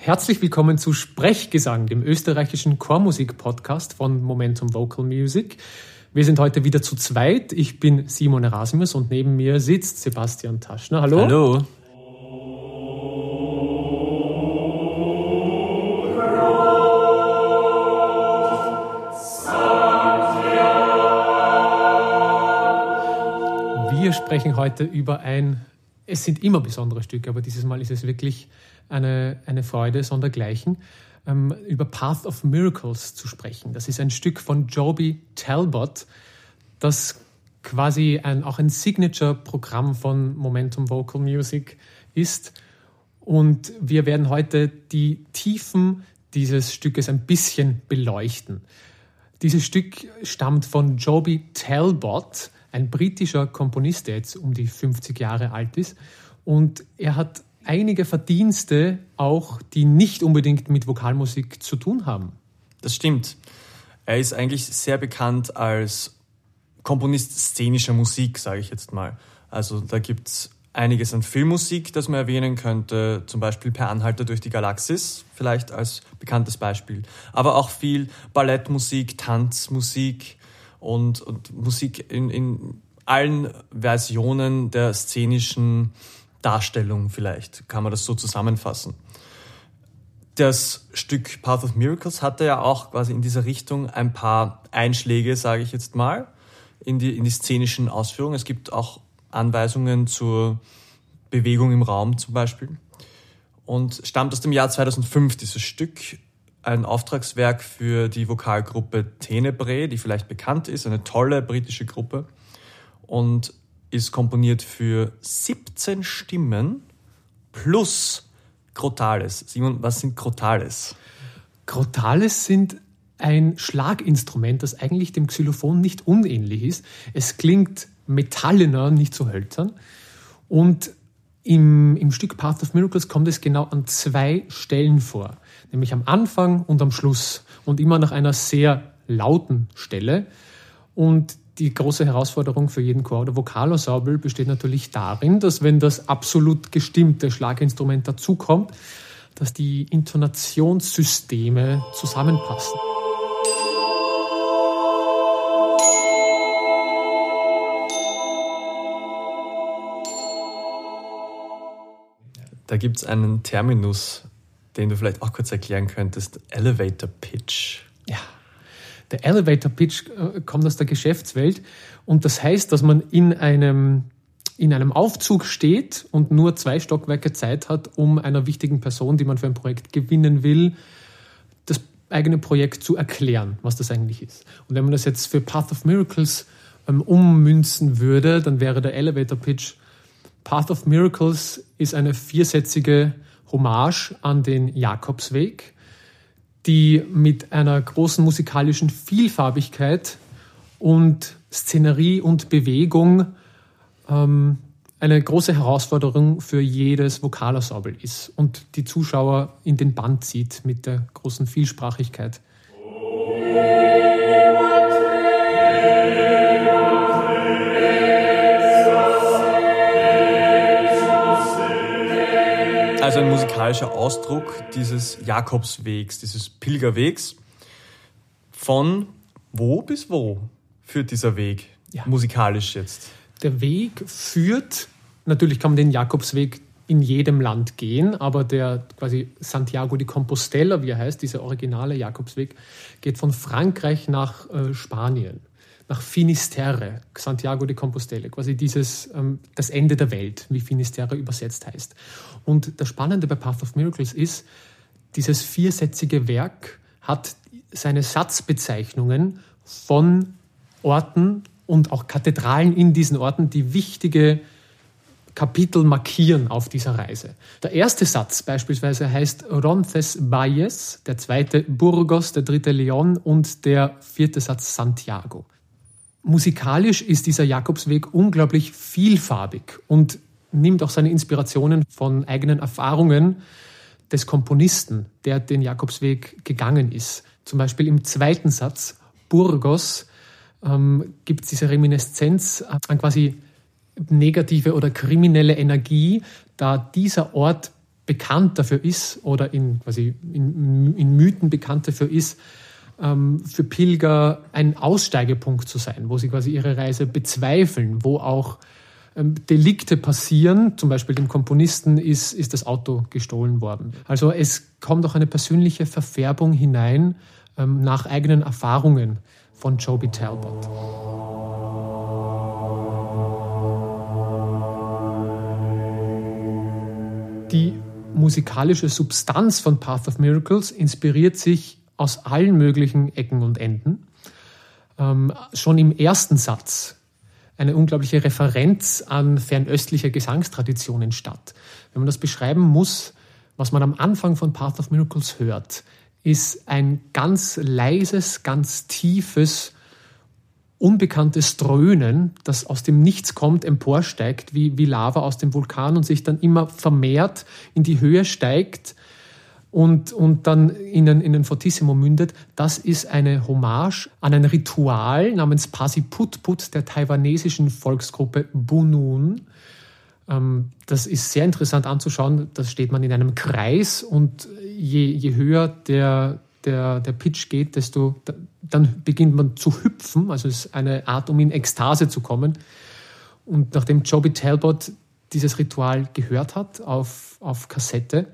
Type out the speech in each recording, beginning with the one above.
Herzlich willkommen zu Sprechgesang, dem österreichischen Chormusik-Podcast von Momentum Vocal Music. Wir sind heute wieder zu zweit. Ich bin Simon Erasmus und neben mir sitzt Sebastian Taschner. Hallo. Hallo. Wir sprechen heute über ein, es sind immer besondere Stücke, aber dieses Mal ist es wirklich eine, eine Freude sondergleichen, ähm, über Path of Miracles zu sprechen. Das ist ein Stück von Joby Talbot, das quasi ein, auch ein Signature-Programm von Momentum Vocal Music ist. Und wir werden heute die Tiefen dieses Stückes ein bisschen beleuchten. Dieses Stück stammt von Joby Talbot, ein britischer Komponist, der jetzt um die 50 Jahre alt ist. Und er hat einige Verdienste auch, die nicht unbedingt mit Vokalmusik zu tun haben. Das stimmt. Er ist eigentlich sehr bekannt als Komponist szenischer Musik, sage ich jetzt mal. Also da gibt es einiges an Filmmusik, das man erwähnen könnte, zum Beispiel Per Anhalter durch die Galaxis, vielleicht als bekanntes Beispiel. Aber auch viel Ballettmusik, Tanzmusik, und, und Musik in, in allen Versionen der szenischen Darstellung vielleicht, kann man das so zusammenfassen. Das Stück Path of Miracles hatte ja auch quasi in dieser Richtung ein paar Einschläge, sage ich jetzt mal, in die, in die szenischen Ausführungen. Es gibt auch Anweisungen zur Bewegung im Raum zum Beispiel. Und stammt aus dem Jahr 2005 dieses Stück ein Auftragswerk für die Vokalgruppe Tenebrae, die vielleicht bekannt ist, eine tolle britische Gruppe und ist komponiert für 17 Stimmen plus Crotales. Simon, was sind Crotales? Crotales sind ein Schlaginstrument, das eigentlich dem Xylophon nicht unähnlich ist. Es klingt metallener, nicht so hölzern. Und im, im Stück Path of Miracles kommt es genau an zwei Stellen vor nämlich am Anfang und am Schluss und immer nach einer sehr lauten Stelle. Und die große Herausforderung für jeden Chor oder Vokalensemble besteht natürlich darin, dass wenn das absolut gestimmte Schlaginstrument dazukommt, dass die Intonationssysteme zusammenpassen. Da gibt es einen Terminus, den du vielleicht auch kurz erklären könntest. Elevator Pitch. Ja, der Elevator Pitch äh, kommt aus der Geschäftswelt und das heißt, dass man in einem, in einem Aufzug steht und nur zwei Stockwerke Zeit hat, um einer wichtigen Person, die man für ein Projekt gewinnen will, das eigene Projekt zu erklären, was das eigentlich ist. Und wenn man das jetzt für Path of Miracles ähm, ummünzen würde, dann wäre der Elevator Pitch Path of Miracles ist eine viersätzige Hommage an den Jakobsweg, die mit einer großen musikalischen Vielfarbigkeit und Szenerie und Bewegung ähm, eine große Herausforderung für jedes Vokalensemble ist und die Zuschauer in den Band zieht mit der großen Vielsprachigkeit. Musikalischer Ausdruck dieses Jakobswegs, dieses Pilgerwegs. Von wo bis wo führt dieser Weg ja. musikalisch jetzt? Der Weg führt, natürlich kann man den Jakobsweg in jedem Land gehen, aber der quasi Santiago de Compostela, wie er heißt, dieser originale Jakobsweg, geht von Frankreich nach äh, Spanien nach Finisterre, Santiago de Compostela, quasi dieses, ähm, das Ende der Welt, wie Finisterre übersetzt heißt. Und das Spannende bei Path of Miracles ist, dieses viersätzige Werk hat seine Satzbezeichnungen von Orten und auch Kathedralen in diesen Orten, die wichtige Kapitel markieren auf dieser Reise. Der erste Satz beispielsweise heißt Ronces Valles, der zweite Burgos, der dritte Leon und der vierte Satz Santiago musikalisch ist dieser Jakobsweg unglaublich vielfarbig und nimmt auch seine Inspirationen von eigenen Erfahrungen des Komponisten, der den Jakobsweg gegangen ist. Zum Beispiel im zweiten Satz, Burgos, ähm, gibt es diese Reminiszenz an quasi negative oder kriminelle Energie, da dieser Ort bekannt dafür ist oder in, quasi in, in Mythen bekannt dafür ist, für Pilger ein Aussteigepunkt zu sein, wo sie quasi ihre Reise bezweifeln, wo auch ähm, Delikte passieren, zum Beispiel dem Komponisten ist, ist das Auto gestohlen worden. Also es kommt auch eine persönliche Verfärbung hinein ähm, nach eigenen Erfahrungen von Joby Talbot. Die musikalische Substanz von Path of Miracles inspiriert sich aus allen möglichen Ecken und Enden. Ähm, schon im ersten Satz eine unglaubliche Referenz an fernöstliche Gesangstraditionen statt. Wenn man das beschreiben muss, was man am Anfang von Path of Miracles hört, ist ein ganz leises, ganz tiefes, unbekanntes Dröhnen, das aus dem Nichts kommt, emporsteigt, wie, wie Lava aus dem Vulkan und sich dann immer vermehrt in die Höhe steigt und, und dann in den, in den Fortissimo mündet, das ist eine Hommage an ein Ritual namens Pasiputput der taiwanesischen Volksgruppe Bunun. Ähm, das ist sehr interessant anzuschauen. Da steht man in einem Kreis und je, je höher der, der, der Pitch geht, desto dann beginnt man zu hüpfen. Also es ist eine Art, um in Ekstase zu kommen. Und nachdem Joby Talbot dieses Ritual gehört hat auf, auf Kassette,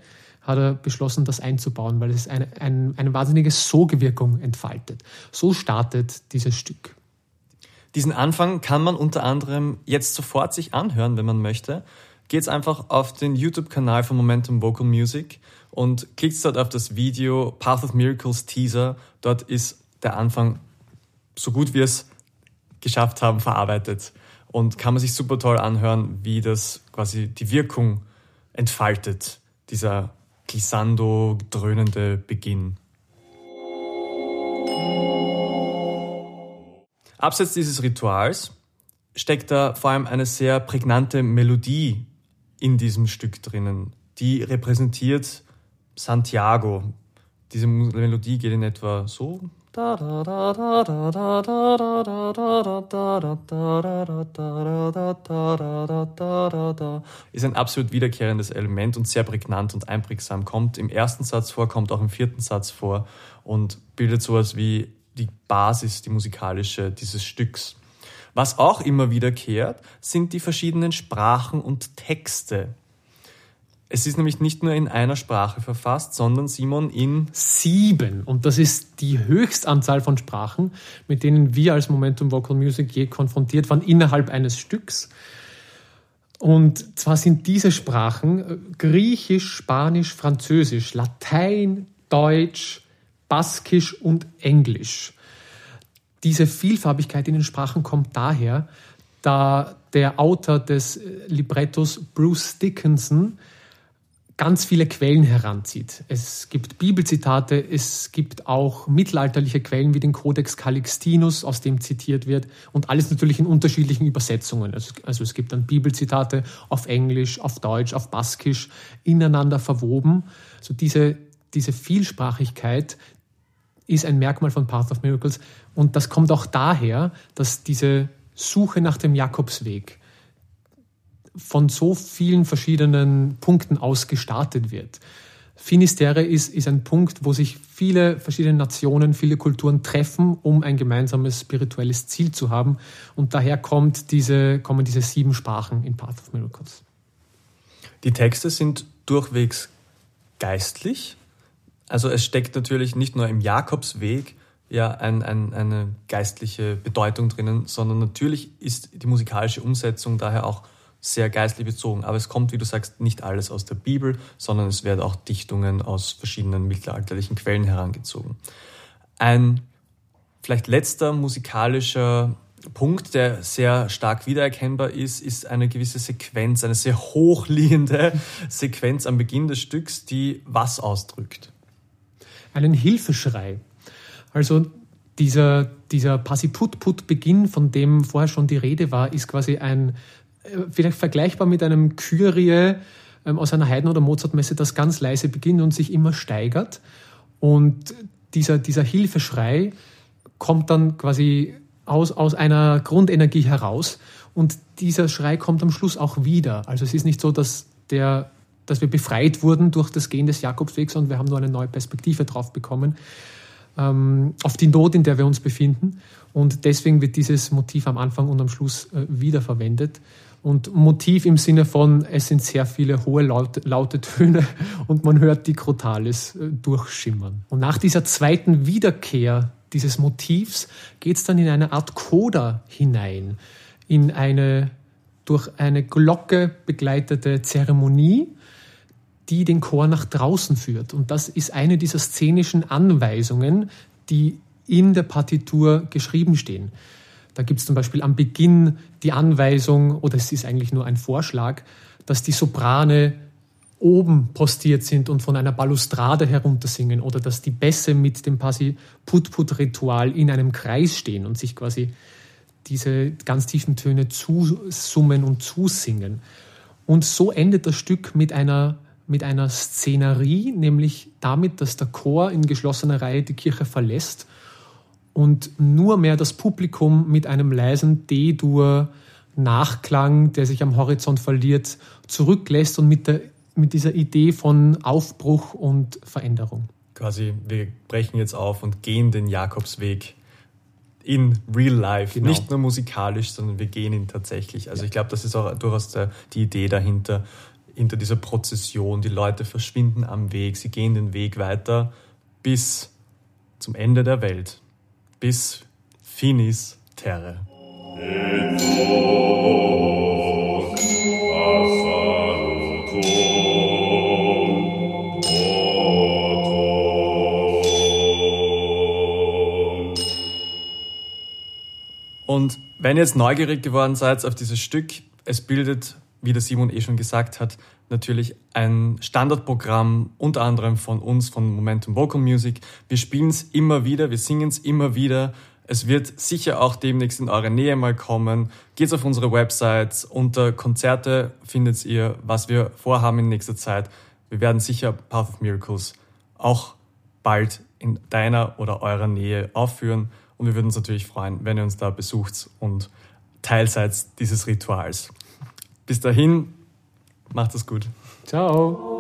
hat er beschlossen, das einzubauen, weil es eine, eine, eine wahnsinnige Sogewirkung entfaltet. So startet dieses Stück. Diesen Anfang kann man unter anderem jetzt sofort sich anhören, wenn man möchte. Geht's einfach auf den YouTube-Kanal von Momentum Vocal Music und klickt dort auf das Video Path of Miracles Teaser. Dort ist der Anfang so gut wir es geschafft haben verarbeitet und kann man sich super toll anhören, wie das quasi die Wirkung entfaltet, dieser glissando, dröhnende Beginn. Abseits dieses Rituals steckt da vor allem eine sehr prägnante Melodie in diesem Stück drinnen. Die repräsentiert Santiago. Diese Melodie geht in etwa so ist ein absolut wiederkehrendes Element und sehr prägnant und einprägsam. Kommt im ersten Satz vor, kommt auch im vierten Satz vor und bildet sowas wie die Basis, die musikalische dieses Stücks. Was auch immer wiederkehrt, sind die verschiedenen Sprachen und Texte, es ist nämlich nicht nur in einer Sprache verfasst, sondern Simon in sieben. Und das ist die Höchstanzahl von Sprachen, mit denen wir als Momentum Vocal Music je konfrontiert waren innerhalb eines Stücks. Und zwar sind diese Sprachen äh, Griechisch, Spanisch, Französisch, Latein, Deutsch, Baskisch und Englisch. Diese Vielfarbigkeit in den Sprachen kommt daher, da der Autor des äh, Librettos Bruce Dickinson ganz viele Quellen heranzieht. Es gibt Bibelzitate, es gibt auch mittelalterliche Quellen wie den Codex Calixtinus, aus dem zitiert wird, und alles natürlich in unterschiedlichen Übersetzungen. Also, also es gibt dann Bibelzitate auf Englisch, auf Deutsch, auf Baskisch, ineinander verwoben. Also diese, diese Vielsprachigkeit ist ein Merkmal von Path of Miracles und das kommt auch daher, dass diese Suche nach dem Jakobsweg, von so vielen verschiedenen Punkten aus gestartet wird. Finisterre ist, ist ein Punkt, wo sich viele verschiedene Nationen, viele Kulturen treffen, um ein gemeinsames spirituelles Ziel zu haben. Und daher kommt diese, kommen diese sieben Sprachen in Path of Miracles. Die Texte sind durchwegs geistlich. Also es steckt natürlich nicht nur im Jakobsweg ja ein, ein, eine geistliche Bedeutung drinnen, sondern natürlich ist die musikalische Umsetzung daher auch sehr geistlich bezogen. Aber es kommt, wie du sagst, nicht alles aus der Bibel, sondern es werden auch Dichtungen aus verschiedenen mittelalterlichen Quellen herangezogen. Ein vielleicht letzter musikalischer Punkt, der sehr stark wiedererkennbar ist, ist eine gewisse Sequenz, eine sehr hochliegende Sequenz am Beginn des Stücks, die was ausdrückt? Einen Hilfeschrei. Also dieser, dieser Passiput-Put-Beginn, von dem vorher schon die Rede war, ist quasi ein vielleicht vergleichbar mit einem Kyrie ähm, aus einer Haydn- oder Mozartmesse, das ganz leise beginnt und sich immer steigert. Und dieser, dieser Hilfeschrei kommt dann quasi aus, aus einer Grundenergie heraus. Und dieser Schrei kommt am Schluss auch wieder. Also es ist nicht so, dass der dass wir befreit wurden durch das Gehen des Jakobswegs und wir haben nur eine neue Perspektive drauf bekommen, ähm, auf die Not, in der wir uns befinden. Und deswegen wird dieses Motiv am Anfang und am Schluss äh, wiederverwendet. Und Motiv im Sinne von, es sind sehr viele hohe laute, laute Töne und man hört die Crotales äh, durchschimmern. Und nach dieser zweiten Wiederkehr dieses Motivs geht es dann in eine Art Coda hinein, in eine durch eine Glocke begleitete Zeremonie, die den Chor nach draußen führt. Und das ist eine dieser szenischen Anweisungen, die in der Partitur geschrieben stehen. Da gibt es zum Beispiel am Beginn die Anweisung, oder es ist eigentlich nur ein Vorschlag, dass die Soprane oben postiert sind und von einer Balustrade heruntersingen oder dass die Bässe mit dem Pasi-Put-Put-Ritual in einem Kreis stehen und sich quasi diese ganz tiefen Töne zusummen und zusingen. Und so endet das Stück mit einer, mit einer Szenerie, nämlich damit, dass der Chor in geschlossener Reihe die Kirche verlässt und nur mehr das Publikum mit einem leisen D-Dur Nachklang, der sich am Horizont verliert, zurücklässt und mit, der, mit dieser Idee von Aufbruch und Veränderung. Quasi, wir brechen jetzt auf und gehen den Jakobsweg in real life. Genau. Nicht nur musikalisch, sondern wir gehen ihn tatsächlich. Also ja. ich glaube, das ist auch durchaus der, die Idee dahinter, hinter dieser Prozession. Die Leute verschwinden am Weg, sie gehen den Weg weiter bis zum Ende der Welt. Bis Finis Terre. Und wenn ihr jetzt neugierig geworden seid auf dieses Stück, es bildet, wie der Simon eh schon gesagt hat, natürlich ein Standardprogramm, unter anderem von uns, von Momentum Vocal Music. Wir spielen es immer wieder, wir singen es immer wieder. Es wird sicher auch demnächst in eure Nähe mal kommen. Geht auf unsere Websites. Unter Konzerte findet ihr, was wir vorhaben in nächster Zeit. Wir werden sicher Path of Miracles auch bald in deiner oder eurer Nähe aufführen. Und wir würden uns natürlich freuen, wenn ihr uns da besucht und Teil seid dieses Rituals. Bis dahin, macht es gut. Ciao.